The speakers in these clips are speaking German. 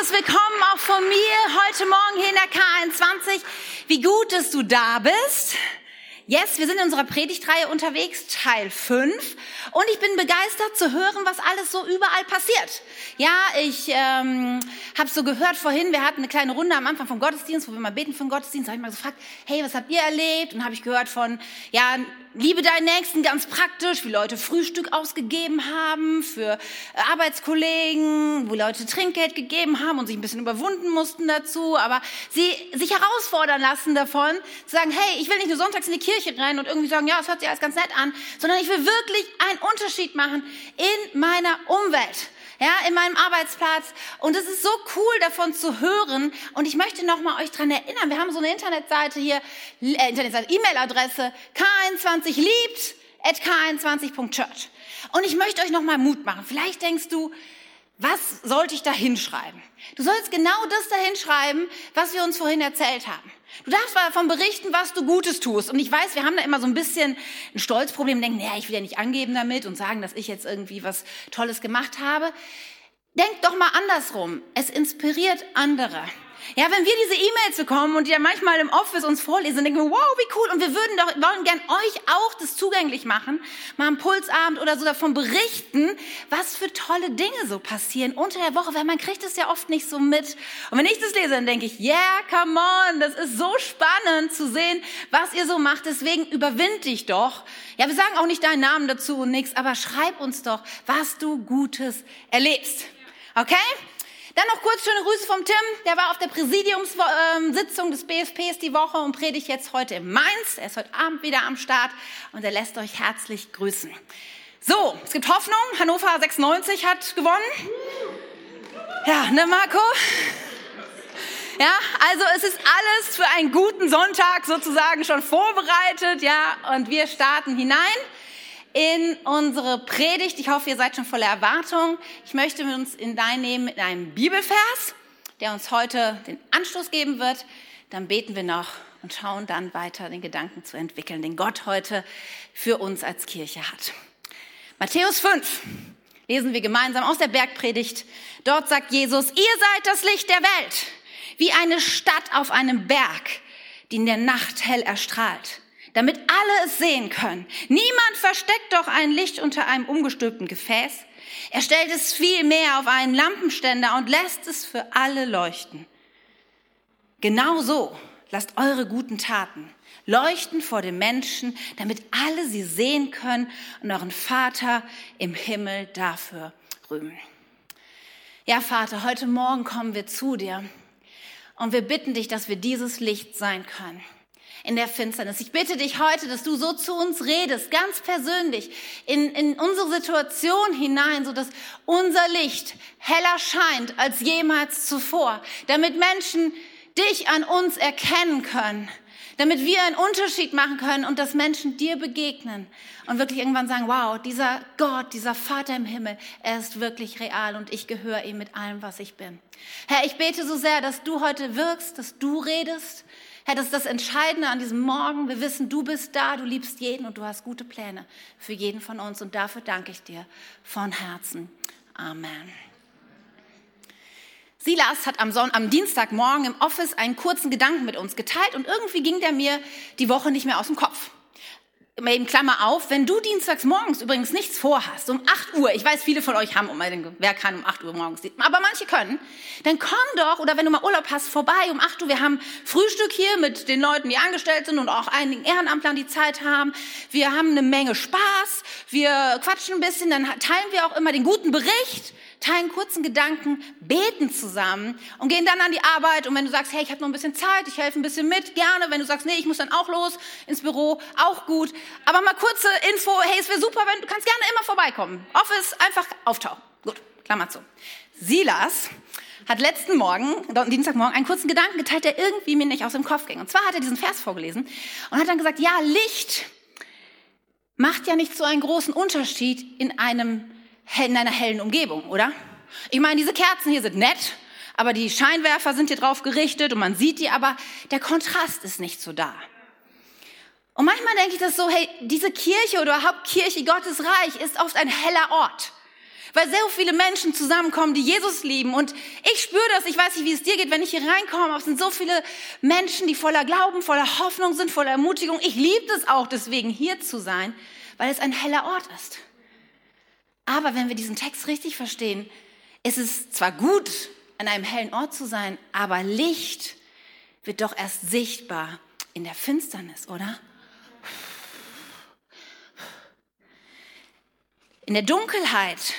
herzliches Willkommen auch von mir heute Morgen hier in der K21. Wie gut, dass du da bist. Yes, wir sind in unserer Predigtreihe unterwegs, Teil 5. Und ich bin begeistert zu hören, was alles so überall passiert. Ja, ich ähm, habe so gehört vorhin, wir hatten eine kleine Runde am Anfang vom Gottesdienst, wo wir mal beten für den Gottesdienst. Da habe ich mal gefragt, hey, was habt ihr erlebt? Und habe ich gehört von, ja, liebe deinen Nächsten ganz praktisch, wie Leute Frühstück ausgegeben haben für äh, Arbeitskollegen, wo Leute Trinkgeld gegeben haben und sich ein bisschen überwunden mussten dazu, aber sie sich herausfordern lassen davon, zu sagen, hey, ich will nicht nur sonntags in die Kirche rennen und irgendwie sagen, ja, es hört sich alles ganz nett an, sondern ich will wirklich einen Unterschied machen in meiner Umwelt ja, in meinem Arbeitsplatz. Und es ist so cool, davon zu hören. Und ich möchte nochmal euch dran erinnern, wir haben so eine Internetseite hier, äh, Internetseite, E-Mail-Adresse, k21 liebt, at k21.church. Und ich möchte euch nochmal Mut machen. Vielleicht denkst du, was sollte ich da hinschreiben? Du sollst genau das da hinschreiben, was wir uns vorhin erzählt haben. Du darfst mal davon berichten, was du Gutes tust. Und ich weiß, wir haben da immer so ein bisschen ein Stolzproblem, denken, naja, ich will ja nicht angeben damit und sagen, dass ich jetzt irgendwie was Tolles gemacht habe. Denk doch mal andersrum. Es inspiriert andere. Ja, wenn wir diese E-Mails bekommen und die ja manchmal im Office uns vorlesen, denken wir, wow, wie cool. Und wir würden doch, wollen gern euch auch das zugänglich machen, mal am Pulsabend oder so davon berichten, was für tolle Dinge so passieren unter der Woche, weil man kriegt es ja oft nicht so mit. Und wenn ich das lese, dann denke ich, yeah, come on, das ist so spannend zu sehen, was ihr so macht. Deswegen überwind dich doch. Ja, wir sagen auch nicht deinen Namen dazu und nichts, aber schreib uns doch, was du Gutes erlebst. Okay? Dann noch kurz schöne Grüße vom Tim. Der war auf der Präsidiumssitzung des BFPs die Woche und predigt jetzt heute in Mainz. Er ist heute Abend wieder am Start und er lässt euch herzlich grüßen. So, es gibt Hoffnung. Hannover 96 hat gewonnen. Ja, ne Marco? Ja, also es ist alles für einen guten Sonntag sozusagen schon vorbereitet, ja, und wir starten hinein in unsere Predigt. Ich hoffe, ihr seid schon voller Erwartung. Ich möchte uns in dein nehmen mit einem Bibelvers, der uns heute den Anstoß geben wird. Dann beten wir noch und schauen dann weiter, den Gedanken zu entwickeln, den Gott heute für uns als Kirche hat. Matthäus 5 lesen wir gemeinsam aus der Bergpredigt. Dort sagt Jesus, ihr seid das Licht der Welt, wie eine Stadt auf einem Berg, die in der Nacht hell erstrahlt damit alle es sehen können. Niemand versteckt doch ein Licht unter einem umgestülpten Gefäß. Er stellt es vielmehr auf einen Lampenständer und lässt es für alle leuchten. Genau so lasst eure guten Taten leuchten vor den Menschen, damit alle sie sehen können und euren Vater im Himmel dafür rühmen. Ja, Vater, heute Morgen kommen wir zu dir und wir bitten dich, dass wir dieses Licht sein können in der Finsternis. Ich bitte dich heute, dass du so zu uns redest, ganz persönlich, in, in unsere Situation hinein, so dass unser Licht heller scheint als jemals zuvor, damit Menschen dich an uns erkennen können, damit wir einen Unterschied machen können und dass Menschen dir begegnen und wirklich irgendwann sagen, wow, dieser Gott, dieser Vater im Himmel, er ist wirklich real und ich gehöre ihm mit allem, was ich bin. Herr, ich bete so sehr, dass du heute wirkst, dass du redest, Herr, das ist das Entscheidende an diesem Morgen. Wir wissen, du bist da, du liebst jeden und du hast gute Pläne für jeden von uns. Und dafür danke ich dir von Herzen. Amen. Silas hat am, Son am Dienstagmorgen im Office einen kurzen Gedanken mit uns geteilt und irgendwie ging der mir die Woche nicht mehr aus dem Kopf eben Klammer auf, wenn du dienstags morgens übrigens nichts vorhast, um 8 Uhr, ich weiß, viele von euch haben, wer kann um 8 Uhr morgens, aber manche können, dann komm doch, oder wenn du mal Urlaub hast, vorbei um 8 Uhr. Wir haben Frühstück hier mit den Leuten, die angestellt sind und auch einigen Ehrenamtlern, die Zeit haben. Wir haben eine Menge Spaß, wir quatschen ein bisschen, dann teilen wir auch immer den guten Bericht teilen kurzen Gedanken, beten zusammen und gehen dann an die Arbeit. Und wenn du sagst, hey, ich habe noch ein bisschen Zeit, ich helfe ein bisschen mit, gerne. Wenn du sagst, nee, ich muss dann auch los ins Büro, auch gut. Aber mal kurze Info, hey, es wäre super, wenn du kannst gerne immer vorbeikommen. Office einfach auftauchen. Gut, Klammer zu. Silas hat letzten Morgen, Dienstagmorgen, einen kurzen Gedanken geteilt, der irgendwie mir nicht aus dem Kopf ging. Und zwar hat er diesen Vers vorgelesen und hat dann gesagt, ja, Licht macht ja nicht so einen großen Unterschied in einem in einer hellen Umgebung, oder? Ich meine, diese Kerzen hier sind nett, aber die Scheinwerfer sind hier drauf gerichtet und man sieht die, aber der Kontrast ist nicht so da. Und manchmal denke ich das so, hey, diese Kirche oder Hauptkirche Gottes Reich ist oft ein heller Ort. weil so viele Menschen zusammenkommen, die Jesus lieben. Und ich spüre das, ich weiß nicht, wie es dir geht, wenn ich hier reinkomme, es sind so viele Menschen, die voller Glauben, voller Hoffnung sind, voller Ermutigung. Ich liebe es auch deswegen, hier zu sein, weil es ein heller Ort ist. Aber wenn wir diesen Text richtig verstehen, ist es zwar gut, an einem hellen Ort zu sein, aber Licht wird doch erst sichtbar in der Finsternis, oder? In der Dunkelheit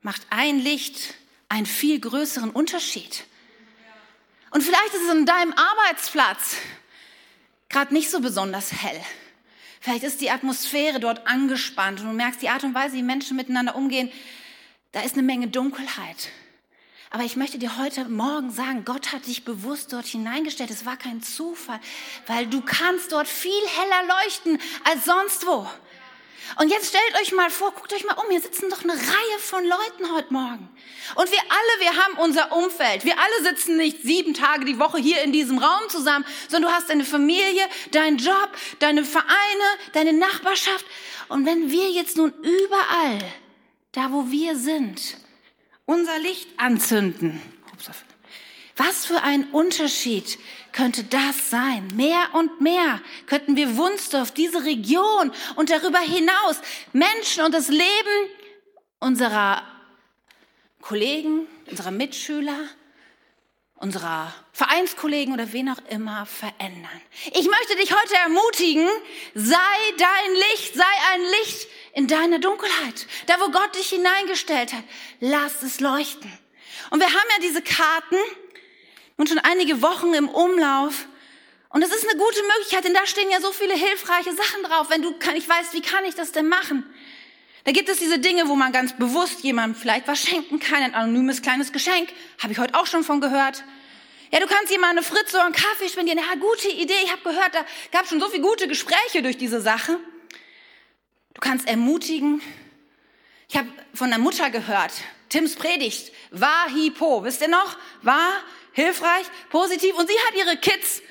macht ein Licht einen viel größeren Unterschied. Und vielleicht ist es an deinem Arbeitsplatz gerade nicht so besonders hell. Vielleicht ist die Atmosphäre dort angespannt und du merkst die Art und Weise, wie Menschen miteinander umgehen, da ist eine Menge Dunkelheit. Aber ich möchte dir heute Morgen sagen, Gott hat dich bewusst dort hineingestellt. Es war kein Zufall, weil du kannst dort viel heller leuchten als sonst wo. Und jetzt stellt euch mal vor, guckt euch mal um, hier sitzen doch eine Reihe von Leuten heute Morgen. Und wir alle, wir haben unser Umfeld. Wir alle sitzen nicht sieben Tage die Woche hier in diesem Raum zusammen, sondern du hast deine Familie, deinen Job, deine Vereine, deine Nachbarschaft. Und wenn wir jetzt nun überall, da wo wir sind, unser Licht anzünden, was für ein Unterschied könnte das sein? Mehr und mehr könnten wir Wunsdorf, diese Region und darüber hinaus Menschen und das Leben unserer Kollegen, unserer Mitschüler, unserer Vereinskollegen oder wen auch immer verändern. Ich möchte dich heute ermutigen, sei dein Licht, sei ein Licht in deiner Dunkelheit. Da, wo Gott dich hineingestellt hat, lass es leuchten. Und wir haben ja diese Karten, und schon einige Wochen im Umlauf. Und das ist eine gute Möglichkeit, denn da stehen ja so viele hilfreiche Sachen drauf. Wenn du nicht weißt, wie kann ich das denn machen? Da gibt es diese Dinge, wo man ganz bewusst jemandem vielleicht was schenken kann, ein anonymes kleines Geschenk. Habe ich heute auch schon von gehört. Ja, du kannst jemandem eine Fritze oder einen Kaffee spendieren. Ja, gute Idee. Ich habe gehört, da gab es schon so viele gute Gespräche durch diese Sache. Du kannst ermutigen. Ich habe von einer Mutter gehört, Tims Predigt, war Hipo. Wisst ihr noch? War hilfreich, positiv. Und sie hat ihre Kids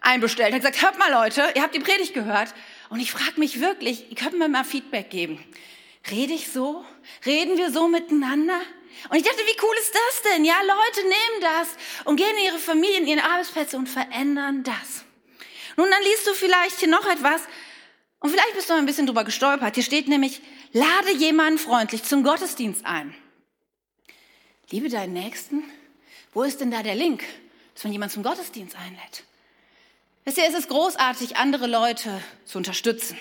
einbestellt, hat gesagt, hört mal Leute, ihr habt die Predigt gehört. Und ich frage mich wirklich, könnt mir mal Feedback geben. Rede ich so? Reden wir so miteinander? Und ich dachte, wie cool ist das denn? Ja, Leute nehmen das und gehen in ihre Familien, in ihre Arbeitsplätze und verändern das. Nun, dann liest du vielleicht hier noch etwas und vielleicht bist du ein bisschen drüber gestolpert. Hier steht nämlich, lade jemanden freundlich zum Gottesdienst ein. Liebe deinen Nächsten wo ist denn da der Link, dass man jemanden zum Gottesdienst einlädt? Wisst ihr, es ist großartig, andere Leute zu unterstützen,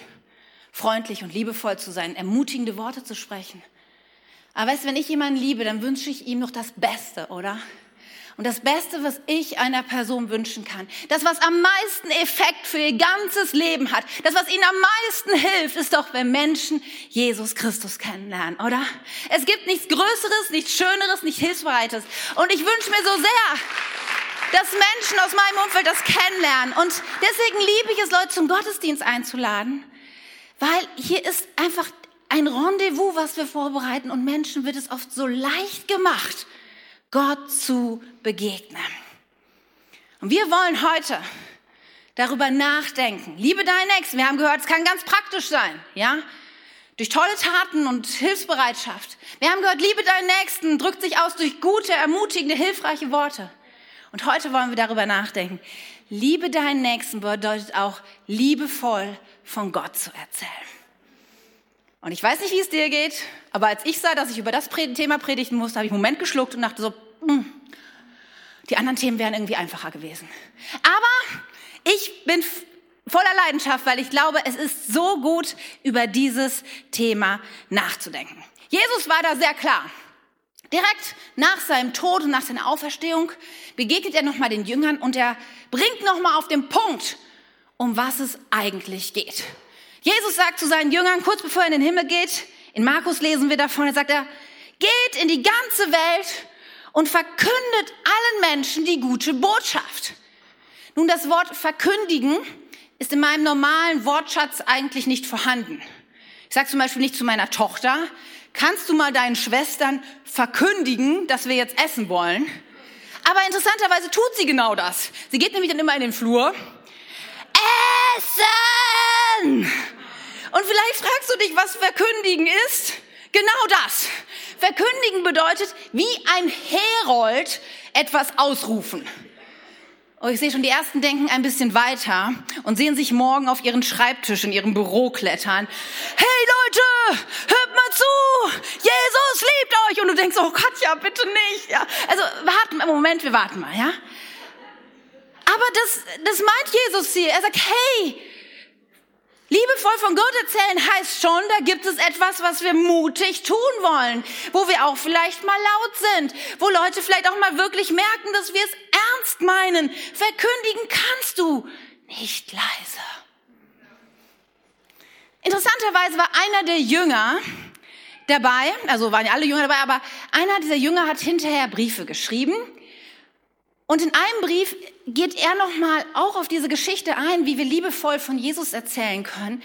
freundlich und liebevoll zu sein, ermutigende Worte zu sprechen. Aber weißt du, wenn ich jemanden liebe, dann wünsche ich ihm noch das Beste, oder? Und das Beste, was ich einer Person wünschen kann, das, was am meisten Effekt für ihr ganzes Leben hat, das, was ihnen am meisten hilft, ist doch, wenn Menschen Jesus Christus kennenlernen, oder? Es gibt nichts Größeres, nichts Schöneres, nichts Hilfsbereites. Und ich wünsche mir so sehr, dass Menschen aus meinem Umfeld das kennenlernen. Und deswegen liebe ich es, Leute zum Gottesdienst einzuladen, weil hier ist einfach ein Rendezvous, was wir vorbereiten und Menschen wird es oft so leicht gemacht, Gott zu begegnen. Und wir wollen heute darüber nachdenken. Liebe deinen Nächsten. Wir haben gehört, es kann ganz praktisch sein, ja? Durch tolle Taten und Hilfsbereitschaft. Wir haben gehört, liebe deinen Nächsten drückt sich aus durch gute, ermutigende, hilfreiche Worte. Und heute wollen wir darüber nachdenken. Liebe deinen Nächsten bedeutet auch, liebevoll von Gott zu erzählen. Und ich weiß nicht, wie es dir geht, aber als ich sah, dass ich über das Thema predigen musste, habe ich einen Moment geschluckt und dachte so, hm, die anderen Themen wären irgendwie einfacher gewesen. Aber ich bin voller Leidenschaft, weil ich glaube, es ist so gut, über dieses Thema nachzudenken. Jesus war da sehr klar. Direkt nach seinem Tod und nach seiner Auferstehung begegnet er nochmal den Jüngern und er bringt nochmal auf den Punkt, um was es eigentlich geht. Jesus sagt zu seinen Jüngern, kurz bevor er in den Himmel geht, in Markus lesen wir davon, er sagt er, geht in die ganze Welt und verkündet allen Menschen die gute Botschaft. Nun, das Wort verkündigen ist in meinem normalen Wortschatz eigentlich nicht vorhanden. Ich sage zum Beispiel nicht zu meiner Tochter, kannst du mal deinen Schwestern verkündigen, dass wir jetzt essen wollen? Aber interessanterweise tut sie genau das. Sie geht nämlich dann immer in den Flur. Essen! Und vielleicht fragst du dich, was verkündigen ist. Genau das. Verkündigen bedeutet, wie ein Herold etwas ausrufen. Oh, ich sehe schon, die ersten denken ein bisschen weiter und sehen sich morgen auf ihren Schreibtisch in ihrem Büro klettern. Hey Leute, hört mal zu! Jesus liebt euch! Und du denkst, oh Katja, bitte nicht. Ja, also warten, Moment, wir warten mal, ja? Aber das, das meint Jesus hier. Er sagt, hey, Liebevoll von Gott erzählen heißt schon, da gibt es etwas, was wir mutig tun wollen, wo wir auch vielleicht mal laut sind, wo Leute vielleicht auch mal wirklich merken, dass wir es ernst meinen. Verkündigen kannst du, nicht leise. Interessanterweise war einer der Jünger dabei, also waren ja alle Jünger dabei, aber einer dieser Jünger hat hinterher Briefe geschrieben und in einem Brief geht er nochmal auch auf diese Geschichte ein, wie wir liebevoll von Jesus erzählen können.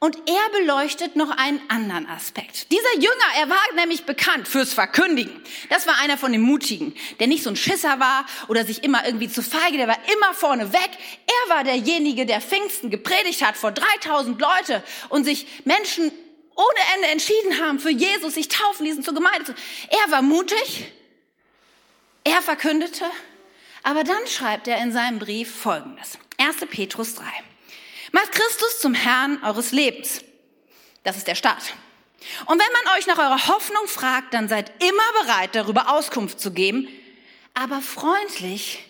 Und er beleuchtet noch einen anderen Aspekt. Dieser Jünger, er war nämlich bekannt fürs Verkündigen. Das war einer von den Mutigen, der nicht so ein Schisser war oder sich immer irgendwie zu feige, der war immer vorne weg. Er war derjenige, der Pfingsten gepredigt hat vor 3000 Leute und sich Menschen ohne Ende entschieden haben für Jesus, sich taufen ließen zur Gemeinde. Er war mutig. Er verkündete aber dann schreibt er in seinem Brief Folgendes. 1. Petrus 3. Macht Christus zum Herrn eures Lebens. Das ist der Start. Und wenn man euch nach eurer Hoffnung fragt, dann seid immer bereit, darüber Auskunft zu geben, aber freundlich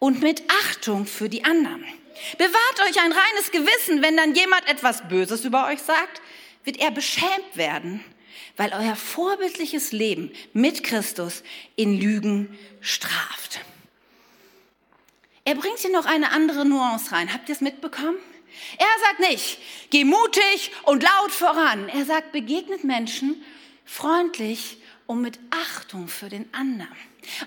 und mit Achtung für die anderen. Bewahrt euch ein reines Gewissen, wenn dann jemand etwas Böses über euch sagt, wird er beschämt werden, weil euer vorbildliches Leben mit Christus in Lügen straft. Er bringt hier noch eine andere Nuance rein. Habt ihr es mitbekommen? Er sagt nicht, geh mutig und laut voran. Er sagt, begegnet Menschen freundlich und mit Achtung für den anderen.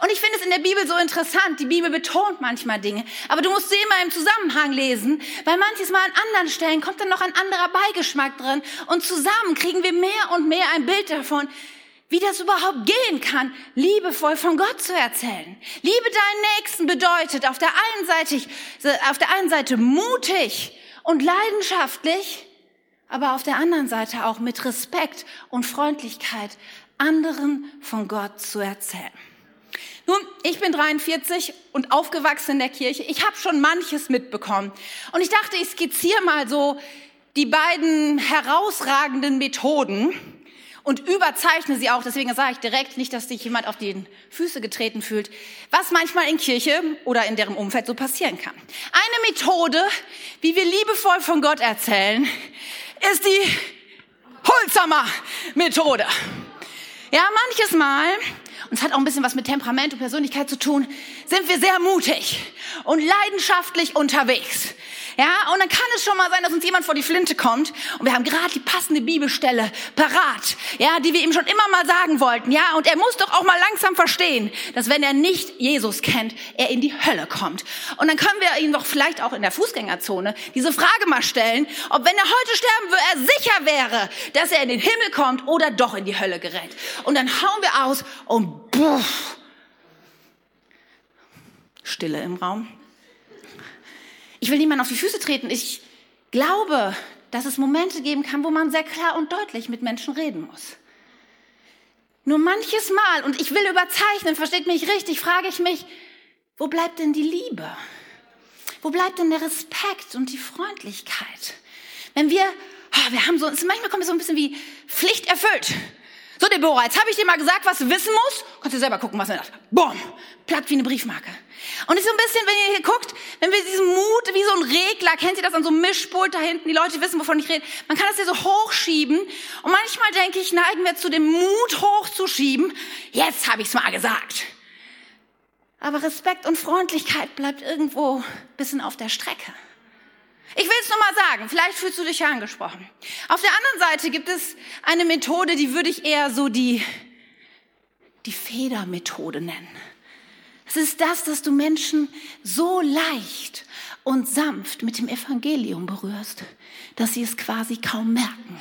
Und ich finde es in der Bibel so interessant. Die Bibel betont manchmal Dinge, aber du musst sie immer im Zusammenhang lesen, weil manches Mal an anderen Stellen kommt dann noch ein anderer Beigeschmack drin und zusammen kriegen wir mehr und mehr ein Bild davon, wie das überhaupt gehen kann, liebevoll von Gott zu erzählen. Liebe deinen Nächsten bedeutet auf der einen Seite, auf der einen Seite mutig und leidenschaftlich, aber auf der anderen Seite auch mit Respekt und Freundlichkeit anderen von Gott zu erzählen. Nun, ich bin 43 und aufgewachsen in der Kirche. Ich habe schon manches mitbekommen. Und ich dachte, ich skizziere mal so die beiden herausragenden Methoden, und überzeichne sie auch, deswegen sage ich direkt, nicht, dass sich jemand auf die Füße getreten fühlt, was manchmal in Kirche oder in deren Umfeld so passieren kann. Eine Methode, wie wir liebevoll von Gott erzählen, ist die Holzhammer Methode. Ja, manches Mal, und es hat auch ein bisschen was mit Temperament und Persönlichkeit zu tun, sind wir sehr mutig und leidenschaftlich unterwegs. Ja, und dann kann es schon mal sein, dass uns jemand vor die Flinte kommt und wir haben gerade die passende Bibelstelle parat, ja, die wir ihm schon immer mal sagen wollten, ja, und er muss doch auch mal langsam verstehen, dass wenn er nicht Jesus kennt, er in die Hölle kommt. Und dann können wir ihn doch vielleicht auch in der Fußgängerzone diese Frage mal stellen, ob wenn er heute sterben würde, er sicher wäre, dass er in den Himmel kommt oder doch in die Hölle gerät. Und dann hauen wir aus und buff, Stille im Raum. Ich will niemanden auf die Füße treten. Ich glaube, dass es Momente geben kann, wo man sehr klar und deutlich mit Menschen reden muss. Nur manches Mal, und ich will überzeichnen, versteht mich richtig, frage ich mich, wo bleibt denn die Liebe? Wo bleibt denn der Respekt und die Freundlichkeit? Wenn wir, oh, wir haben so, manchmal kommt es so ein bisschen wie Pflicht erfüllt. So, Deborah, jetzt habe ich dir mal gesagt, was du wissen musst. Kannst du selber gucken, was er sagt. Boom, platt wie eine Briefmarke. Und ist so ein bisschen, wenn ihr hier guckt, wenn wir diesen Mut, wie so ein Regler, kennt ihr das an so einem Mischpult da hinten? Die Leute wissen, wovon ich rede. Man kann das hier so hochschieben. Und manchmal denke ich, neigen wir zu dem Mut hochzuschieben. Jetzt habe ich es mal gesagt. Aber Respekt und Freundlichkeit bleibt irgendwo ein bisschen auf der Strecke. Ich will es nur mal sagen, vielleicht fühlst du dich ja angesprochen. Auf der anderen Seite gibt es eine Methode, die würde ich eher so die, die Federmethode nennen. Es ist das, dass du Menschen so leicht und sanft mit dem Evangelium berührst, dass sie es quasi kaum merken.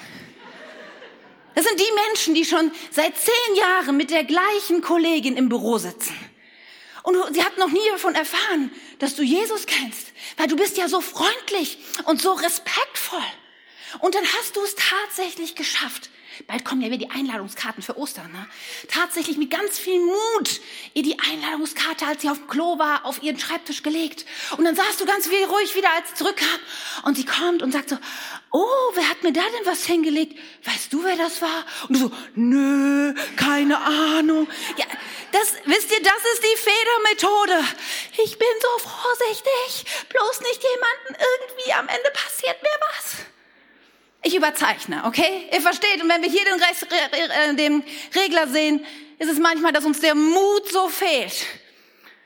Das sind die Menschen, die schon seit zehn Jahren mit der gleichen Kollegin im Büro sitzen. Und sie hat noch nie davon erfahren, dass du Jesus kennst, weil du bist ja so freundlich und so respektvoll. Und dann hast du es tatsächlich geschafft, Bald kommen ja wieder die Einladungskarten für Ostern. Ne? Tatsächlich mit ganz viel Mut ihr die Einladungskarte, als sie auf dem Klo war, auf ihren Schreibtisch gelegt. Und dann saßt du ganz ruhig wieder, als sie zurückkam. Und sie kommt und sagt so, oh, wer hat mir da denn was hingelegt? Weißt du, wer das war? Und du so, nö, keine Ahnung. Ja, das, wisst ihr, das ist die Federmethode. Ich bin so vorsichtig. Bloß nicht jemanden irgendwie am Ende passiert mir was. Ich überzeichne, okay? Ihr versteht? Und wenn wir hier den, Re äh, den Regler sehen, ist es manchmal, dass uns der Mut so fehlt.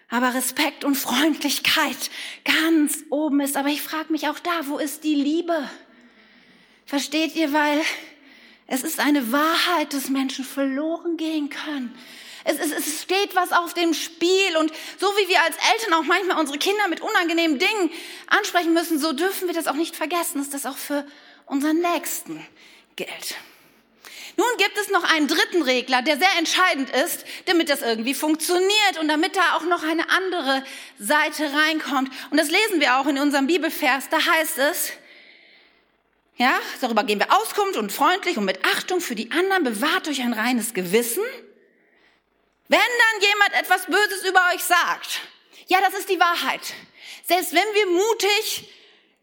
Aber Respekt und Freundlichkeit ganz oben ist. Aber ich frage mich auch da, wo ist die Liebe? Versteht ihr? Weil es ist eine Wahrheit, dass Menschen verloren gehen können. Es, es, es steht was auf dem Spiel und so wie wir als Eltern auch manchmal unsere Kinder mit unangenehmen Dingen ansprechen müssen, so dürfen wir das auch nicht vergessen, dass das auch für unseren Nächsten gilt. Nun gibt es noch einen dritten Regler, der sehr entscheidend ist, damit das irgendwie funktioniert und damit da auch noch eine andere Seite reinkommt. Und das lesen wir auch in unserem Bibelvers. Da heißt es, ja, darüber gehen wir Auskunft und freundlich und mit Achtung für die anderen bewahrt euch ein reines Gewissen. Wenn dann jemand etwas Böses über euch sagt, ja, das ist die Wahrheit. Selbst wenn wir mutig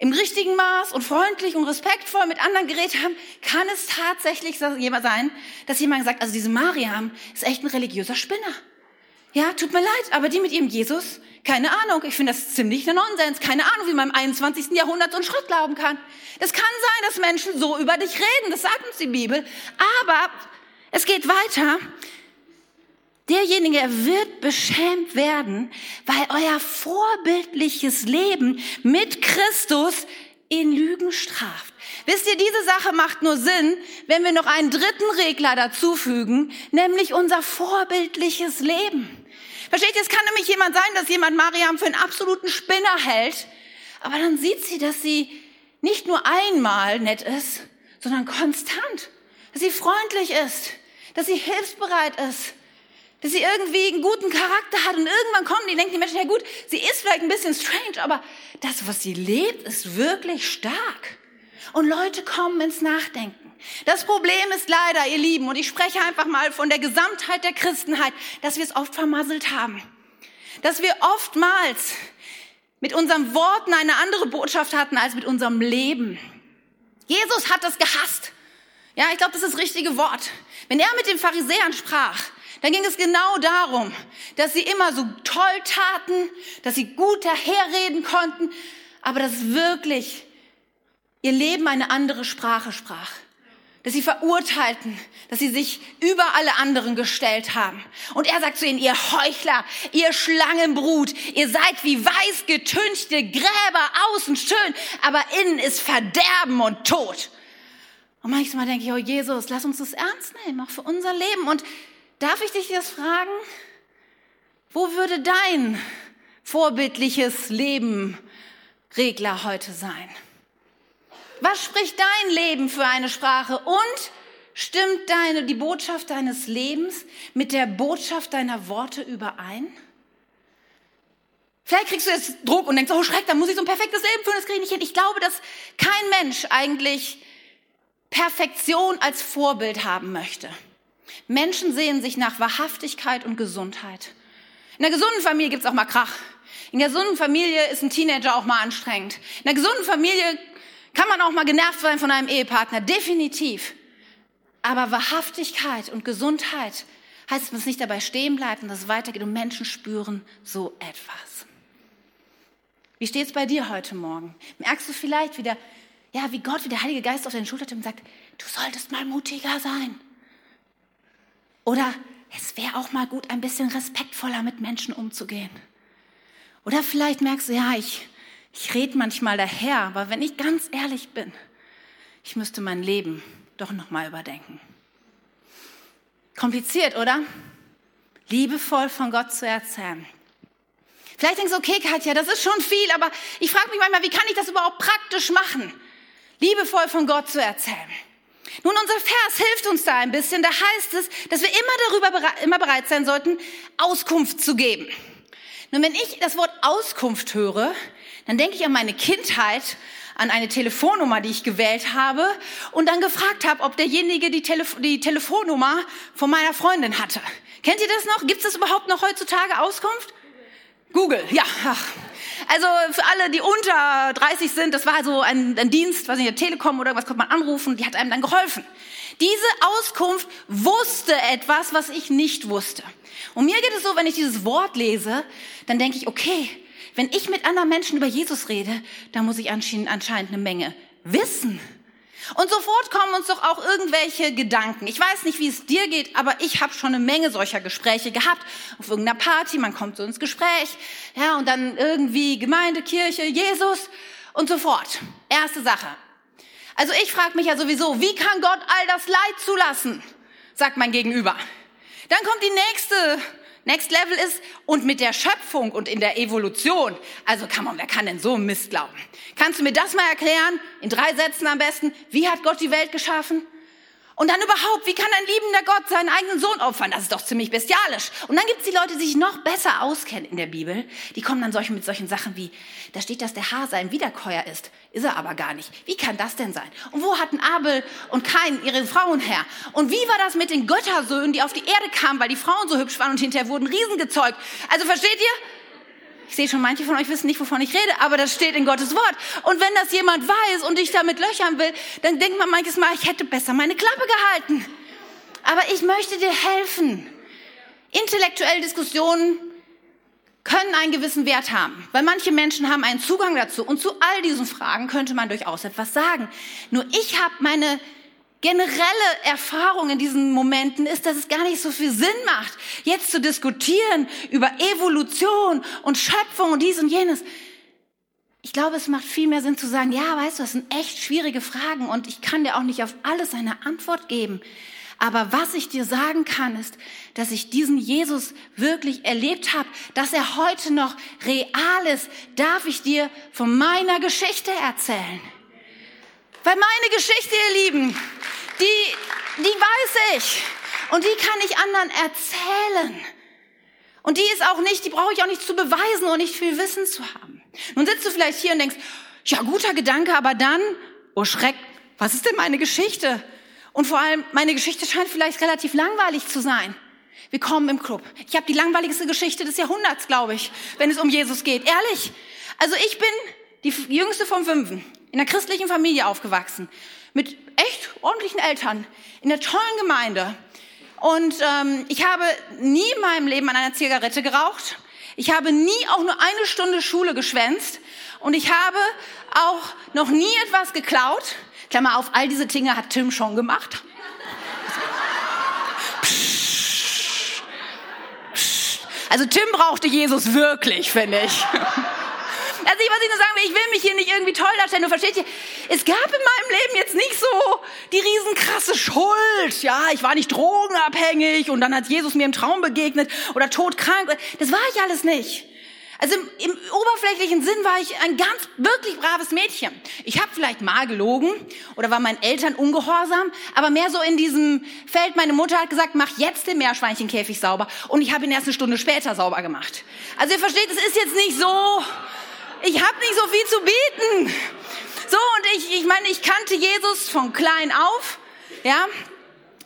im richtigen Maß und freundlich und respektvoll mit anderen geredet haben, kann es tatsächlich sein, dass jemand sagt, also diese Mariam ist echt ein religiöser Spinner. Ja, tut mir leid, aber die mit ihrem Jesus, keine Ahnung, ich finde das ziemlich der Nonsens, keine Ahnung, wie man im 21. Jahrhundert so einen Schritt glauben kann. Das kann sein, dass Menschen so über dich reden, das sagt uns die Bibel, aber es geht weiter. Derjenige wird beschämt werden, weil euer vorbildliches Leben mit Christus in Lügen straft. Wisst ihr, diese Sache macht nur Sinn, wenn wir noch einen dritten Regler dazufügen, nämlich unser vorbildliches Leben. Versteht ihr, es kann nämlich jemand sein, dass jemand Mariam für einen absoluten Spinner hält, aber dann sieht sie, dass sie nicht nur einmal nett ist, sondern konstant, dass sie freundlich ist, dass sie hilfsbereit ist, dass sie irgendwie einen guten Charakter hat und irgendwann kommen die, denken die Menschen, ja gut, sie ist vielleicht ein bisschen strange, aber das, was sie lebt, ist wirklich stark. Und Leute kommen ins Nachdenken. Das Problem ist leider, ihr Lieben, und ich spreche einfach mal von der Gesamtheit der Christenheit, dass wir es oft vermasselt haben. Dass wir oftmals mit unseren Worten eine andere Botschaft hatten als mit unserem Leben. Jesus hat das gehasst. Ja, ich glaube, das ist das richtige Wort. Wenn er mit den Pharisäern sprach, dann ging es genau darum, dass sie immer so toll taten, dass sie gut daherreden konnten, aber dass wirklich ihr Leben eine andere Sprache sprach. Dass sie verurteilten, dass sie sich über alle anderen gestellt haben. Und er sagt zu ihnen, ihr Heuchler, ihr Schlangenbrut, ihr seid wie weiß getünchte Gräber, außen schön, aber innen ist Verderben und Tod. Und manchmal denke ich, oh Jesus, lass uns das ernst nehmen, auch für unser Leben. Und Darf ich dich das fragen? Wo würde dein vorbildliches Leben Regler heute sein? Was spricht dein Leben für eine Sprache und stimmt deine, die Botschaft deines Lebens mit der Botschaft deiner Worte überein? Vielleicht kriegst du jetzt Druck und denkst, oh Schreck, da muss ich so ein perfektes Leben führen, das kriege ich nicht hin. Ich glaube, dass kein Mensch eigentlich Perfektion als Vorbild haben möchte. Menschen sehen sich nach Wahrhaftigkeit und Gesundheit. In einer gesunden Familie gibt's auch mal Krach. In einer gesunden Familie ist ein Teenager auch mal anstrengend. In einer gesunden Familie kann man auch mal genervt sein von einem Ehepartner, definitiv. Aber Wahrhaftigkeit und Gesundheit heißt, dass es nicht dabei stehen bleibt und dass es weitergeht und Menschen spüren so etwas. Wie steht's bei dir heute Morgen? Merkst du vielleicht wieder, ja, wie Gott, wie der Heilige Geist auf deine Schulter und sagt, du solltest mal mutiger sein. Oder es wäre auch mal gut, ein bisschen respektvoller mit Menschen umzugehen. Oder vielleicht merkst du, ja, ich, ich rede manchmal daher, aber wenn ich ganz ehrlich bin, ich müsste mein Leben doch nochmal überdenken. Kompliziert, oder? Liebevoll von Gott zu erzählen. Vielleicht denkst du, okay, Katja, das ist schon viel, aber ich frage mich manchmal, wie kann ich das überhaupt praktisch machen? Liebevoll von Gott zu erzählen. Nun, unser Vers hilft uns da ein bisschen. Da heißt es, dass wir immer darüber immer bereit sein sollten, Auskunft zu geben. Nun, wenn ich das Wort Auskunft höre, dann denke ich an meine Kindheit, an eine Telefonnummer, die ich gewählt habe und dann gefragt habe, ob derjenige die, Telef die Telefonnummer von meiner Freundin hatte. Kennt ihr das noch? Gibt es das überhaupt noch heutzutage Auskunft? Google, ja. Ach. Also für alle, die unter 30 sind, das war so ein, ein Dienst, weiß nicht, Telekom oder irgendwas, konnte man anrufen, die hat einem dann geholfen. Diese Auskunft wusste etwas, was ich nicht wusste. Und mir geht es so, wenn ich dieses Wort lese, dann denke ich, okay, wenn ich mit anderen Menschen über Jesus rede, dann muss ich anscheinend eine Menge wissen. Und sofort kommen uns doch auch irgendwelche Gedanken. Ich weiß nicht, wie es dir geht, aber ich habe schon eine Menge solcher Gespräche gehabt. Auf irgendeiner Party, man kommt so ins Gespräch, ja, und dann irgendwie Gemeinde, Kirche, Jesus und so fort. Erste Sache. Also ich frage mich ja sowieso, wie kann Gott all das Leid zulassen? Sagt mein Gegenüber. Dann kommt die nächste Next Level ist und mit der Schöpfung und in der Evolution. Also kann man, wer kann denn so Mist glauben? Kannst du mir das mal erklären? In drei Sätzen am besten. Wie hat Gott die Welt geschaffen? Und dann überhaupt, wie kann ein liebender Gott seinen eigenen Sohn opfern? Das ist doch ziemlich bestialisch. Und dann gibt es die Leute, die sich noch besser auskennen in der Bibel. Die kommen dann solchen, mit solchen Sachen wie, da steht, dass der Hase ein Wiederkäuer ist. Ist er aber gar nicht. Wie kann das denn sein? Und wo hatten Abel und Kain ihre Frauen her? Und wie war das mit den Göttersöhnen, die auf die Erde kamen, weil die Frauen so hübsch waren und hinterher wurden Riesen gezeugt? Also versteht ihr? Ich sehe schon, manche von euch wissen nicht, wovon ich rede, aber das steht in Gottes Wort. Und wenn das jemand weiß und dich damit löchern will, dann denkt man manches Mal, ich hätte besser meine Klappe gehalten. Aber ich möchte dir helfen. Intellektuelle Diskussionen können einen gewissen Wert haben, weil manche Menschen haben einen Zugang dazu. Und zu all diesen Fragen könnte man durchaus etwas sagen. Nur ich habe meine generelle Erfahrung in diesen Momenten ist, dass es gar nicht so viel Sinn macht, jetzt zu diskutieren über Evolution und Schöpfung und dies und jenes. Ich glaube, es macht viel mehr Sinn zu sagen, ja, weißt du, das sind echt schwierige Fragen und ich kann dir auch nicht auf alles eine Antwort geben. Aber was ich dir sagen kann, ist, dass ich diesen Jesus wirklich erlebt habe, dass er heute noch real ist, darf ich dir von meiner Geschichte erzählen. Weil meine Geschichte, ihr Lieben, die, die weiß ich. Und die kann ich anderen erzählen. Und die ist auch nicht, die brauche ich auch nicht zu beweisen und nicht viel Wissen zu haben. Nun sitzt du vielleicht hier und denkst, ja, guter Gedanke, aber dann, oh Schreck, was ist denn meine Geschichte? Und vor allem, meine Geschichte scheint vielleicht relativ langweilig zu sein. Willkommen im Club. Ich habe die langweiligste Geschichte des Jahrhunderts, glaube ich, wenn es um Jesus geht. Ehrlich. Also ich bin die jüngste von Fünfen in einer christlichen Familie aufgewachsen, mit echt ordentlichen Eltern, in einer tollen Gemeinde. Und ähm, ich habe nie in meinem Leben an einer Zigarette geraucht. Ich habe nie auch nur eine Stunde Schule geschwänzt. Und ich habe auch noch nie etwas geklaut. Klammer auf, all diese Dinge hat Tim schon gemacht. Also Tim brauchte Jesus wirklich, finde ich. Also ich, was ich nur sagen will, ich will mich hier nicht irgendwie toll darstellen, du verstehst hier, es gab in meinem Leben jetzt nicht so die riesenkrasse Schuld. Ja, ich war nicht drogenabhängig und dann hat Jesus mir im Traum begegnet oder todkrank. Das war ich alles nicht. Also im, im oberflächlichen Sinn war ich ein ganz wirklich braves Mädchen. Ich habe vielleicht mal gelogen oder war meinen Eltern ungehorsam, aber mehr so in diesem Feld. Meine Mutter hat gesagt, mach jetzt den Meerschweinchenkäfig sauber und ich habe ihn erst eine Stunde später sauber gemacht. Also ihr versteht, es ist jetzt nicht so, ich habe nicht so viel zu bieten. So, und ich, ich meine, ich kannte Jesus von klein auf. Ja,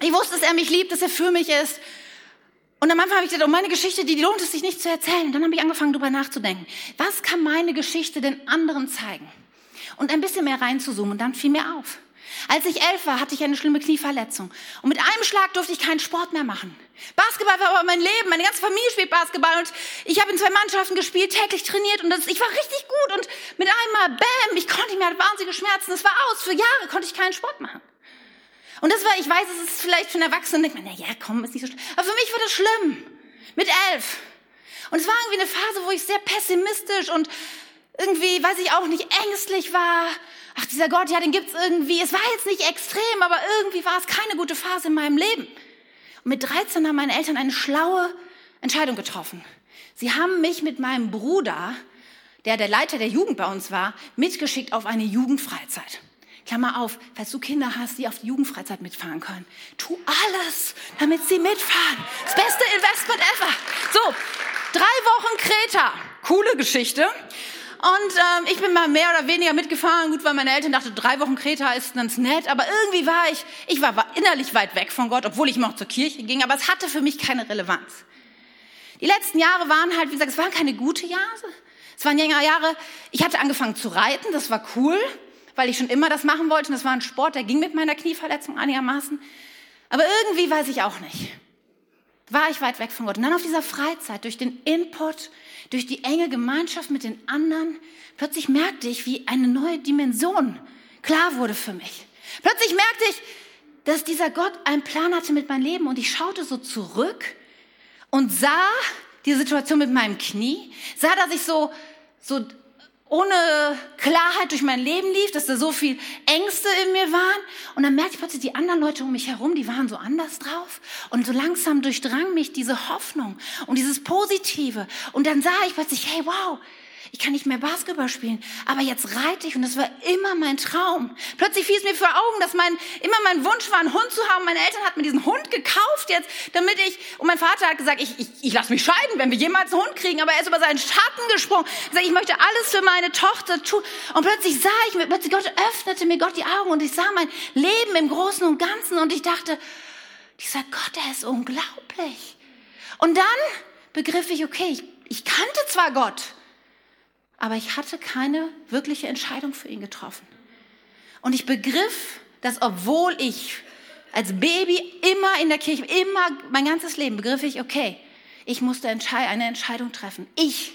ich wusste, dass er mich liebt, dass er für mich ist. Und am Anfang habe ich gedacht, oh, meine Geschichte, die, lohnt es sich nicht zu erzählen. Dann habe ich angefangen, darüber nachzudenken. Was kann meine Geschichte den anderen zeigen? Und ein bisschen mehr reinzuzoomen und dann fiel mir auf. Als ich elf war, hatte ich eine schlimme Knieverletzung. Und mit einem Schlag durfte ich keinen Sport mehr machen. Basketball war aber mein Leben. Meine ganze Familie spielt Basketball. Und ich habe in zwei Mannschaften gespielt, täglich trainiert. Und das, ich war richtig gut. Und mit einmal, bam, ich konnte nicht mehr, wahnsinnige Schmerzen. Es war aus. Für Jahre konnte ich keinen Sport machen. Und das war, ich weiß, es ist vielleicht für einen Erwachsenen, denkt man, na ja, komm, ist nicht so schlimm. Aber für mich war das schlimm. Mit elf. Und es war irgendwie eine Phase, wo ich sehr pessimistisch und irgendwie, weiß ich auch nicht, ängstlich war ach, dieser Gott, ja, den gibt's irgendwie. Es war jetzt nicht extrem, aber irgendwie war es keine gute Phase in meinem Leben. Und mit 13 haben meine Eltern eine schlaue Entscheidung getroffen. Sie haben mich mit meinem Bruder, der der Leiter der Jugend bei uns war, mitgeschickt auf eine Jugendfreizeit. Klammer auf, falls du Kinder hast, die auf die Jugendfreizeit mitfahren können. Tu alles, damit sie mitfahren. Das beste Investment ever. So, drei Wochen Kreta. Coole Geschichte. Und ähm, ich bin mal mehr oder weniger mitgefahren. Gut, weil meine Eltern dachten, drei Wochen Kreta ist ganz nett. Aber irgendwie war ich, ich war, innerlich weit weg von Gott, obwohl ich immer auch zur Kirche ging. Aber es hatte für mich keine Relevanz. Die letzten Jahre waren halt, wie gesagt, es waren keine gute Jahre. Es waren Jahre, ich hatte angefangen zu reiten, das war cool, weil ich schon immer das machen wollte. Und das war ein Sport, der ging mit meiner Knieverletzung einigermaßen. Aber irgendwie weiß ich auch nicht. War ich weit weg von Gott. Und dann auf dieser Freizeit, durch den Input, durch die enge Gemeinschaft mit den anderen, plötzlich merkte ich, wie eine neue Dimension klar wurde für mich. Plötzlich merkte ich, dass dieser Gott einen Plan hatte mit meinem Leben und ich schaute so zurück und sah die Situation mit meinem Knie, sah, dass ich so, so ohne Klarheit durch mein Leben lief, dass da so viel Ängste in mir waren. Und dann merkte ich plötzlich, die anderen Leute um mich herum, die waren so anders drauf. Und so langsam durchdrang mich diese Hoffnung und dieses Positive. Und dann sah ich plötzlich, hey, wow, ich kann nicht mehr Basketball spielen, aber jetzt reite ich und das war immer mein Traum. Plötzlich fiel es mir vor Augen, dass mein, immer mein Wunsch war, einen Hund zu haben. Meine Eltern hatten mir diesen Hund gekauft jetzt, damit ich, und mein Vater hat gesagt, ich, ich, ich lasse mich scheiden, wenn wir jemals einen Hund kriegen, aber er ist über seinen Schatten gesprungen. Er gesagt, ich möchte alles für meine Tochter tun. Und plötzlich sah ich mir, plötzlich Gott öffnete mir Gott die Augen und ich sah mein Leben im Großen und Ganzen und ich dachte, dieser Gott, der ist unglaublich. Und dann begriff ich, okay, ich, ich kannte zwar Gott, aber ich hatte keine wirkliche Entscheidung für ihn getroffen. Und ich begriff, dass obwohl ich als Baby immer in der Kirche, immer mein ganzes Leben, begriff ich, okay, ich musste eine Entscheidung treffen. Ich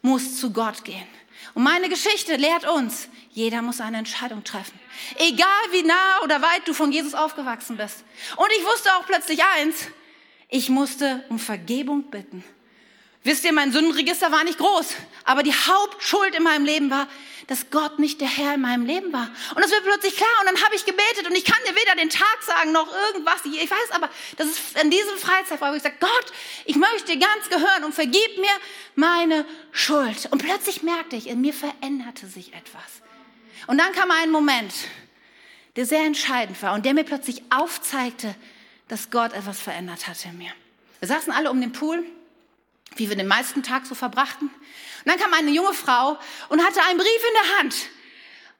muss zu Gott gehen. Und meine Geschichte lehrt uns, jeder muss eine Entscheidung treffen. Egal wie nah oder weit du von Jesus aufgewachsen bist. Und ich wusste auch plötzlich eins, ich musste um Vergebung bitten. Wisst ihr, mein Sündenregister war nicht groß, aber die Hauptschuld in meinem Leben war, dass Gott nicht der Herr in meinem Leben war. Und das wird plötzlich klar und dann habe ich gebetet und ich kann dir weder den Tag sagen noch irgendwas. Ich weiß aber, das ist in diesem Freizeit, wo ich sage, Gott, ich möchte dir ganz gehören und vergib mir meine Schuld. Und plötzlich merkte ich, in mir veränderte sich etwas. Und dann kam ein Moment, der sehr entscheidend war und der mir plötzlich aufzeigte, dass Gott etwas verändert hatte in mir. Wir saßen alle um den Pool wie wir den meisten Tag so verbrachten. Und dann kam eine junge Frau und hatte einen Brief in der Hand.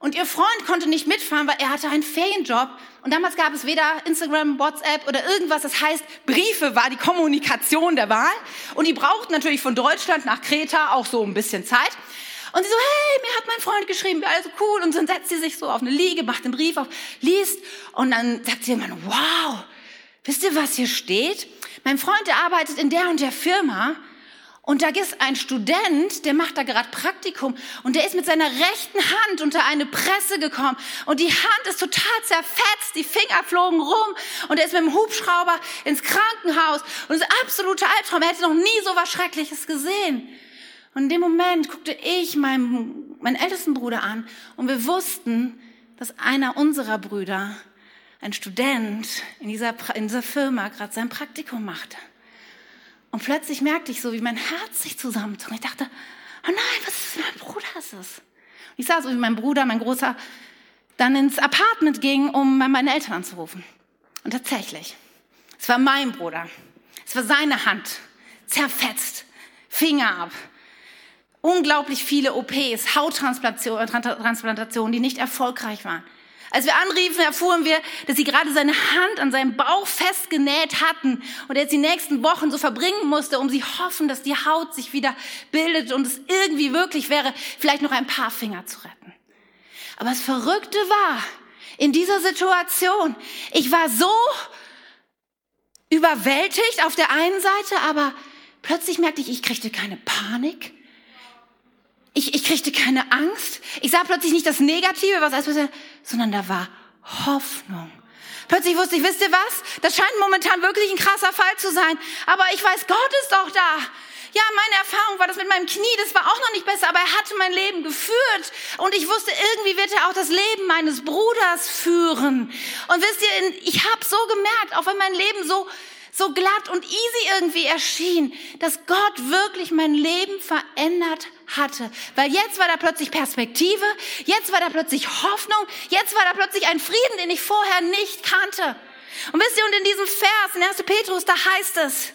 Und ihr Freund konnte nicht mitfahren, weil er hatte einen Ferienjob. Und damals gab es weder Instagram, WhatsApp oder irgendwas. Das heißt, Briefe war die Kommunikation der Wahl. Und die brauchten natürlich von Deutschland nach Kreta auch so ein bisschen Zeit. Und sie so, hey, mir hat mein Freund geschrieben, also cool. Und dann setzt sie sich so auf eine Liege, macht den Brief auf, liest. Und dann sagt sie jemand, wow, wisst ihr, was hier steht? Mein Freund, der arbeitet in der und der Firma. Und da ist ein Student, der macht da gerade Praktikum und der ist mit seiner rechten Hand unter eine Presse gekommen und die Hand ist total zerfetzt, die Finger flogen rum und er ist mit dem Hubschrauber ins Krankenhaus und das ist absoluter Albtraum. Er hätte noch nie so was Schreckliches gesehen. Und in dem Moment guckte ich meinen, meinen ältesten Bruder an und wir wussten, dass einer unserer Brüder, ein Student in dieser, in dieser Firma, gerade sein Praktikum machte. Und plötzlich merkte ich so, wie mein Herz sich zusammenzog. Ich dachte, oh nein, was ist mein Bruder ist es? Ich sah so, wie mein Bruder, mein Großer, dann ins Apartment ging, um meine Eltern anzurufen. Und tatsächlich, es war mein Bruder. Es war seine Hand, zerfetzt, Finger ab. Unglaublich viele OPs, Hauttransplantationen, die nicht erfolgreich waren. Als wir anriefen, erfuhren wir, dass sie gerade seine Hand an seinem Bauch festgenäht hatten und er jetzt die nächsten Wochen so verbringen musste, um sie hoffen, dass die Haut sich wieder bildet und es irgendwie wirklich wäre, vielleicht noch ein paar Finger zu retten. Aber das Verrückte war, in dieser Situation, ich war so überwältigt auf der einen Seite, aber plötzlich merkte ich, ich kriegte keine Panik. Ich, ich kriegte keine Angst. Ich sah plötzlich nicht das Negative, was alles passiert, sondern da war Hoffnung. Plötzlich wusste ich, wisst ihr was? Das scheint momentan wirklich ein krasser Fall zu sein. Aber ich weiß, Gott ist doch da. Ja, meine Erfahrung war das mit meinem Knie, das war auch noch nicht besser, aber er hatte mein Leben geführt. Und ich wusste, irgendwie wird er auch das Leben meines Bruders führen. Und wisst ihr, ich habe so gemerkt, auch wenn mein Leben so so glatt und easy irgendwie erschien, dass Gott wirklich mein Leben verändert hatte. Weil jetzt war da plötzlich Perspektive, jetzt war da plötzlich Hoffnung, jetzt war da plötzlich ein Frieden, den ich vorher nicht kannte. Und wisst ihr, und in diesem Vers, in 1. Petrus, da heißt es,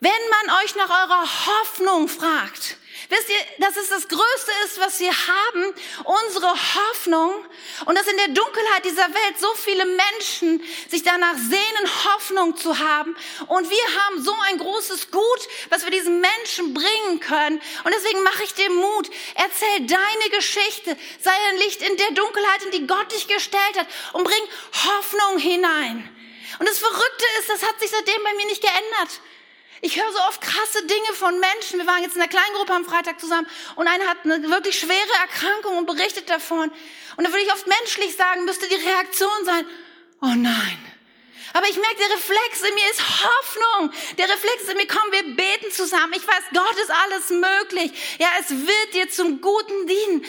wenn man euch nach eurer Hoffnung fragt, Wisst ihr, dass es das Größte ist, was wir haben, unsere Hoffnung und dass in der Dunkelheit dieser Welt so viele Menschen sich danach sehnen, Hoffnung zu haben. Und wir haben so ein großes Gut, was wir diesen Menschen bringen können. Und deswegen mache ich dir Mut. Erzähl deine Geschichte. Sei ein Licht in der Dunkelheit, in die Gott dich gestellt hat und bring Hoffnung hinein. Und das Verrückte ist, das hat sich seitdem bei mir nicht geändert. Ich höre so oft krasse Dinge von Menschen. Wir waren jetzt in einer Kleingruppe am Freitag zusammen und einer hat eine wirklich schwere Erkrankung und berichtet davon. Und da würde ich oft menschlich sagen, müsste die Reaktion sein, oh nein. Aber ich merke, der Reflex in mir ist Hoffnung. Der Reflex in mir, komm, wir beten zusammen. Ich weiß, Gott ist alles möglich. Ja, es wird dir zum Guten dienen.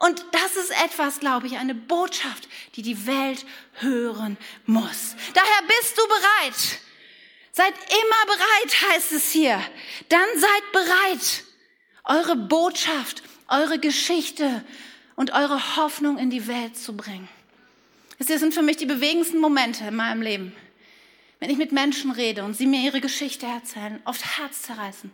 Und das ist etwas, glaube ich, eine Botschaft, die die Welt hören muss. Daher bist du bereit. Seid immer bereit, heißt es hier. Dann seid bereit, eure Botschaft, eure Geschichte und eure Hoffnung in die Welt zu bringen. Das sind für mich die bewegendsten Momente in meinem Leben. Wenn ich mit Menschen rede und sie mir ihre Geschichte erzählen, oft Herz zerreißen.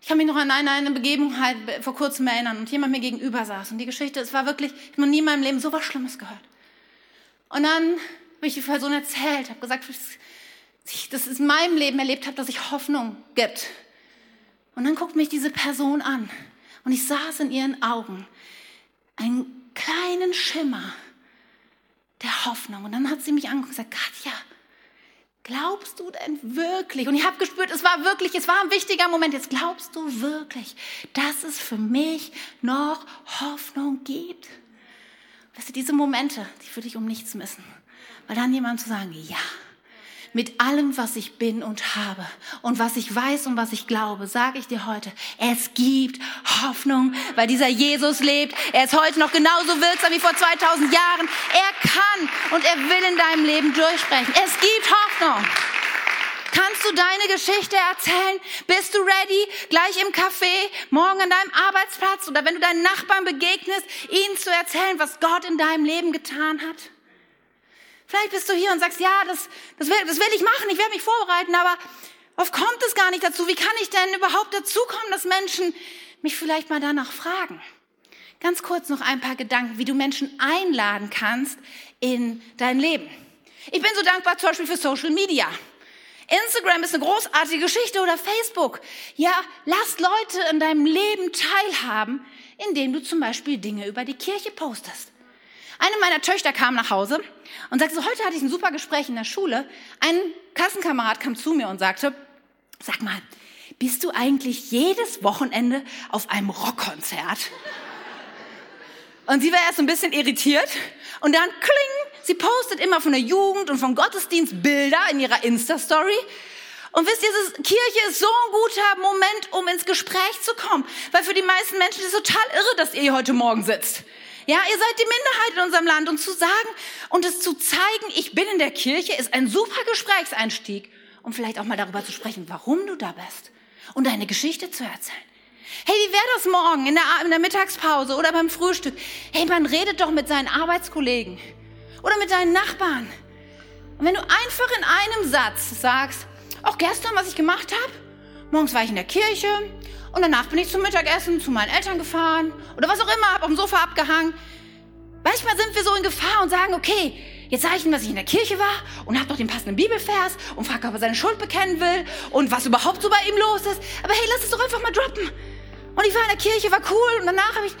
Ich kann mich noch an eine, eine Begebenheit vor kurzem erinnern und jemand mir gegenüber saß. Und die Geschichte, es war wirklich, ich habe noch nie in meinem Leben so was Schlimmes gehört. Und dann habe ich die Person erzählt, habe gesagt, ich das in meinem Leben erlebt habe, dass ich Hoffnung gibt. Und dann guckt mich diese Person an und ich saß in ihren Augen einen kleinen Schimmer der Hoffnung. Und dann hat sie mich angeguckt und gesagt, Katja, glaubst du denn wirklich? Und ich habe gespürt, es war wirklich, es war ein wichtiger Moment. Jetzt glaubst du wirklich, dass es für mich noch Hoffnung gibt? Weißt du, diese Momente, die würde ich um nichts missen. Weil dann jemand zu sagen, ja, mit allem, was ich bin und habe und was ich weiß und was ich glaube, sage ich dir heute, es gibt Hoffnung, weil dieser Jesus lebt. Er ist heute noch genauso wirksam wie vor 2000 Jahren. Er kann und er will in deinem Leben durchsprechen. Es gibt Hoffnung. Kannst du deine Geschichte erzählen? Bist du ready? Gleich im Café, morgen an deinem Arbeitsplatz oder wenn du deinen Nachbarn begegnest, ihnen zu erzählen, was Gott in deinem Leben getan hat? Vielleicht bist du hier und sagst, ja, das, das, will, das will ich machen, ich werde mich vorbereiten, aber oft kommt es gar nicht dazu. Wie kann ich denn überhaupt dazu kommen, dass Menschen mich vielleicht mal danach fragen? Ganz kurz noch ein paar Gedanken, wie du Menschen einladen kannst in dein Leben. Ich bin so dankbar zum Beispiel für Social Media. Instagram ist eine großartige Geschichte oder Facebook. Ja, lass Leute in deinem Leben teilhaben, indem du zum Beispiel Dinge über die Kirche postest. Eine meiner Töchter kam nach Hause und sagte so, heute hatte ich ein super Gespräch in der Schule. Ein Klassenkamerad kam zu mir und sagte, sag mal, bist du eigentlich jedes Wochenende auf einem Rockkonzert? Und sie war erst ein bisschen irritiert und dann kling, sie postet immer von der Jugend und vom Gottesdienst Bilder in ihrer Insta-Story. Und wisst ihr, Kirche ist so ein guter Moment, um ins Gespräch zu kommen. Weil für die meisten Menschen ist es total irre, dass ihr hier heute Morgen sitzt. Ja, ihr seid die Minderheit in unserem Land und zu sagen und es zu zeigen, ich bin in der Kirche, ist ein super Gesprächseinstieg, um vielleicht auch mal darüber zu sprechen, warum du da bist und deine Geschichte zu erzählen. Hey, wie wäre das morgen in der, in der Mittagspause oder beim Frühstück? Hey, man redet doch mit seinen Arbeitskollegen oder mit deinen Nachbarn. Und wenn du einfach in einem Satz sagst, auch gestern, was ich gemacht habe, morgens war ich in der Kirche, und danach bin ich zum Mittagessen zu meinen Eltern gefahren oder was auch immer, hab auf dem Sofa abgehangen. Manchmal sind wir so in Gefahr und sagen, okay, jetzt sage ich ihm, dass ich in der Kirche war und habe noch den passenden Bibelvers und frage, ob er seine Schuld bekennen will und was überhaupt so bei ihm los ist. Aber hey, lass es doch einfach mal droppen. Und ich war in der Kirche, war cool und danach habe ich...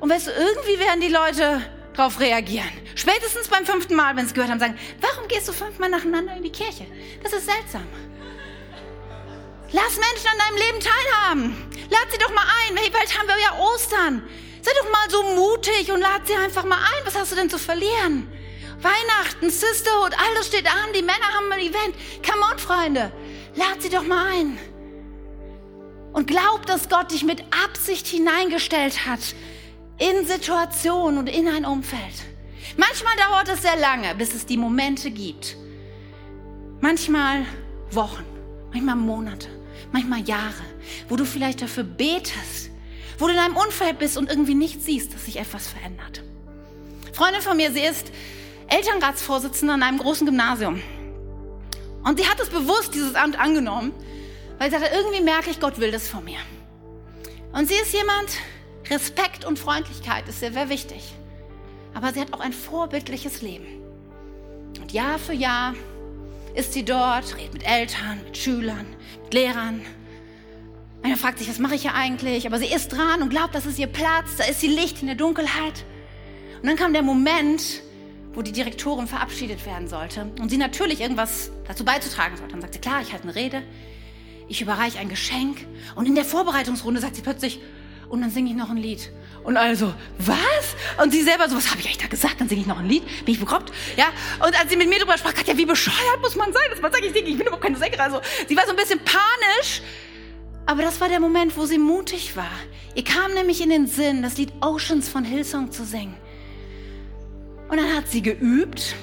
Und weißt du, irgendwie werden die Leute darauf reagieren. Spätestens beim fünften Mal, wenn sie es gehört haben, sagen, warum gehst du fünfmal nacheinander in die Kirche? Das ist seltsam. Lass Menschen an deinem Leben teilhaben. Lad sie doch mal ein. Hey, bald haben wir ja Ostern. Sei doch mal so mutig und lad sie einfach mal ein. Was hast du denn zu verlieren? Weihnachten, Sisterhood, alles steht an. Die Männer haben ein Event. Come on, Freunde. Lad sie doch mal ein. Und glaub, dass Gott dich mit Absicht hineingestellt hat in Situationen und in ein Umfeld. Manchmal dauert es sehr lange, bis es die Momente gibt. Manchmal Wochen, manchmal Monate manchmal Jahre, wo du vielleicht dafür betest, wo du in einem Umfeld bist und irgendwie nicht siehst, dass sich etwas verändert. Freundin von mir, sie ist Elternratsvorsitzende an einem großen Gymnasium. Und sie hat es bewusst, dieses Amt angenommen, weil sie sagte, irgendwie merke ich, Gott will das von mir. Und sie ist jemand, Respekt und Freundlichkeit ist sehr, sehr wichtig. Aber sie hat auch ein vorbildliches Leben. Und Jahr für Jahr ist sie dort, redet mit Eltern, mit Schülern, mit Lehrern. Einer fragt sich, was mache ich hier eigentlich? Aber sie ist dran und glaubt, das ist ihr Platz, da ist sie Licht in der Dunkelheit. Und dann kam der Moment, wo die Direktorin verabschiedet werden sollte und sie natürlich irgendwas dazu beizutragen sollte. Dann sagt sie, klar, ich halte eine Rede, ich überreiche ein Geschenk und in der Vorbereitungsrunde sagt sie plötzlich, und dann singe ich noch ein Lied. Und also, was? Und sie selber so, was habe ich eigentlich da gesagt? Dann singe ich noch ein Lied. Bin ich bekloppt? Ja. Und als sie mit mir drüber sprach, ja, wie bescheuert muss man sein, dass man sagt, ich singe, ich bin überhaupt keine Sängerin. Also, sie war so ein bisschen panisch. Aber das war der Moment, wo sie mutig war. Ihr kam nämlich in den Sinn, das Lied Oceans von Hillsong zu singen. Und dann hat sie geübt,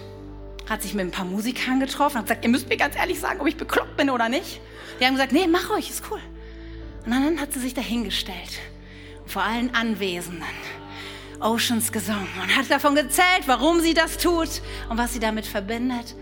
hat sich mit ein paar Musikern getroffen, hat gesagt, ihr müsst mir ganz ehrlich sagen, ob ich bekloppt bin oder nicht. Die haben gesagt, nee, mach ruhig, ist cool. Und dann hat sie sich dahingestellt vor allen Anwesenden Oceans gesungen und hat davon gezählt, warum sie das tut und was sie damit verbindet.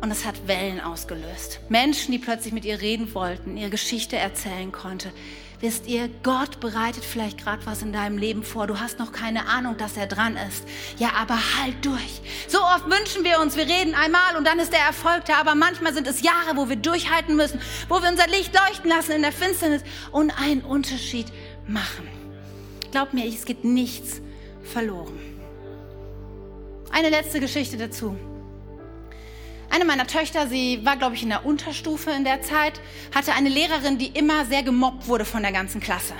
Und es hat Wellen ausgelöst. Menschen, die plötzlich mit ihr reden wollten, ihre Geschichte erzählen konnte. Wisst ihr, Gott bereitet vielleicht gerade was in deinem Leben vor. Du hast noch keine Ahnung, dass er dran ist. Ja, aber halt durch. So oft wünschen wir uns, wir reden einmal und dann ist der Erfolg da. Aber manchmal sind es Jahre, wo wir durchhalten müssen, wo wir unser Licht leuchten lassen in der Finsternis und einen Unterschied machen. Glaub mir, es geht nichts verloren. Eine letzte Geschichte dazu. Eine meiner Töchter, sie war, glaube ich, in der Unterstufe in der Zeit, hatte eine Lehrerin, die immer sehr gemobbt wurde von der ganzen Klasse.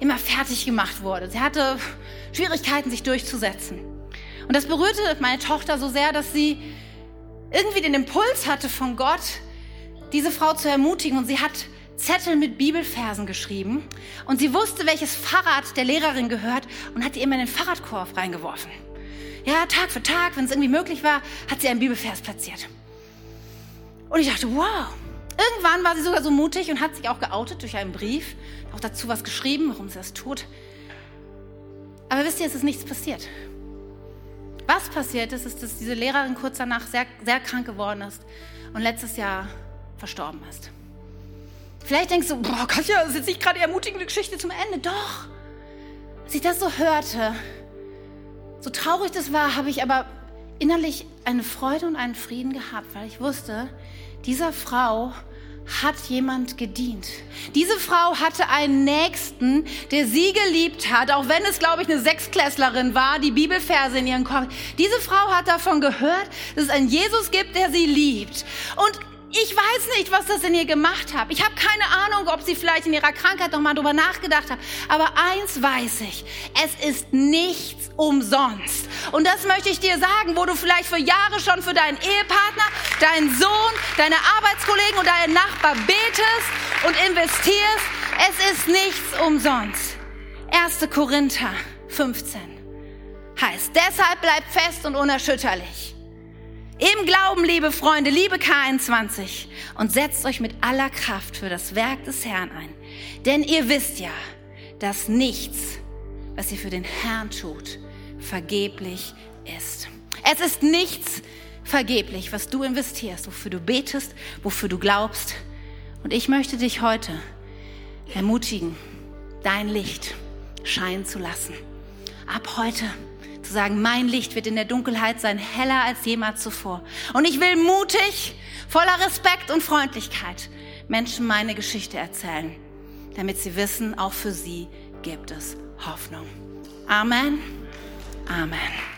Immer fertig gemacht wurde. Sie hatte Schwierigkeiten, sich durchzusetzen. Und das berührte meine Tochter so sehr, dass sie irgendwie den Impuls hatte von Gott, diese Frau zu ermutigen. Und sie hat Zettel mit Bibelfersen geschrieben und sie wusste, welches Fahrrad der Lehrerin gehört und hat ihr immer in den Fahrradkorb reingeworfen. Ja, Tag für Tag, wenn es irgendwie möglich war, hat sie einen Bibelvers platziert. Und ich dachte, wow. Irgendwann war sie sogar so mutig und hat sich auch geoutet durch einen Brief, auch dazu was geschrieben, warum sie das tut. Aber wisst ihr, es ist nichts passiert. Was passiert ist, ist, dass diese Lehrerin kurz danach sehr, sehr krank geworden ist und letztes Jahr verstorben ist. Vielleicht denkst du, boah, Katja, das ist jetzt nicht gerade die ermutigende Geschichte zum Ende. Doch. Als ich das so hörte, so traurig das war, habe ich aber innerlich eine Freude und einen Frieden gehabt, weil ich wusste, dieser Frau hat jemand gedient. Diese Frau hatte einen Nächsten, der sie geliebt hat, auch wenn es, glaube ich, eine Sechsklässlerin war, die Bibelverse in ihren Kopf. Diese Frau hat davon gehört, dass es einen Jesus gibt, der sie liebt. Und ich weiß nicht, was das in ihr gemacht hat. Ich habe keine Ahnung, ob sie vielleicht in ihrer Krankheit noch mal drüber nachgedacht hat. Aber eins weiß ich, es ist nichts umsonst. Und das möchte ich dir sagen, wo du vielleicht für Jahre schon für deinen Ehepartner, deinen Sohn, deine Arbeitskollegen und deinen Nachbar betest und investierst. Es ist nichts umsonst. 1. Korinther 15 heißt, deshalb bleibt fest und unerschütterlich im Glauben, liebe Freunde, liebe K21 und setzt euch mit aller Kraft für das Werk des Herrn ein. Denn ihr wisst ja, dass nichts, was ihr für den Herrn tut, vergeblich ist. Es ist nichts vergeblich, was du investierst, wofür du betest, wofür du glaubst. Und ich möchte dich heute ermutigen, dein Licht scheinen zu lassen. Ab heute zu sagen, mein Licht wird in der Dunkelheit sein, heller als jemals zuvor. Und ich will mutig, voller Respekt und Freundlichkeit Menschen meine Geschichte erzählen, damit sie wissen, auch für sie gibt es Hoffnung. Amen. Amen.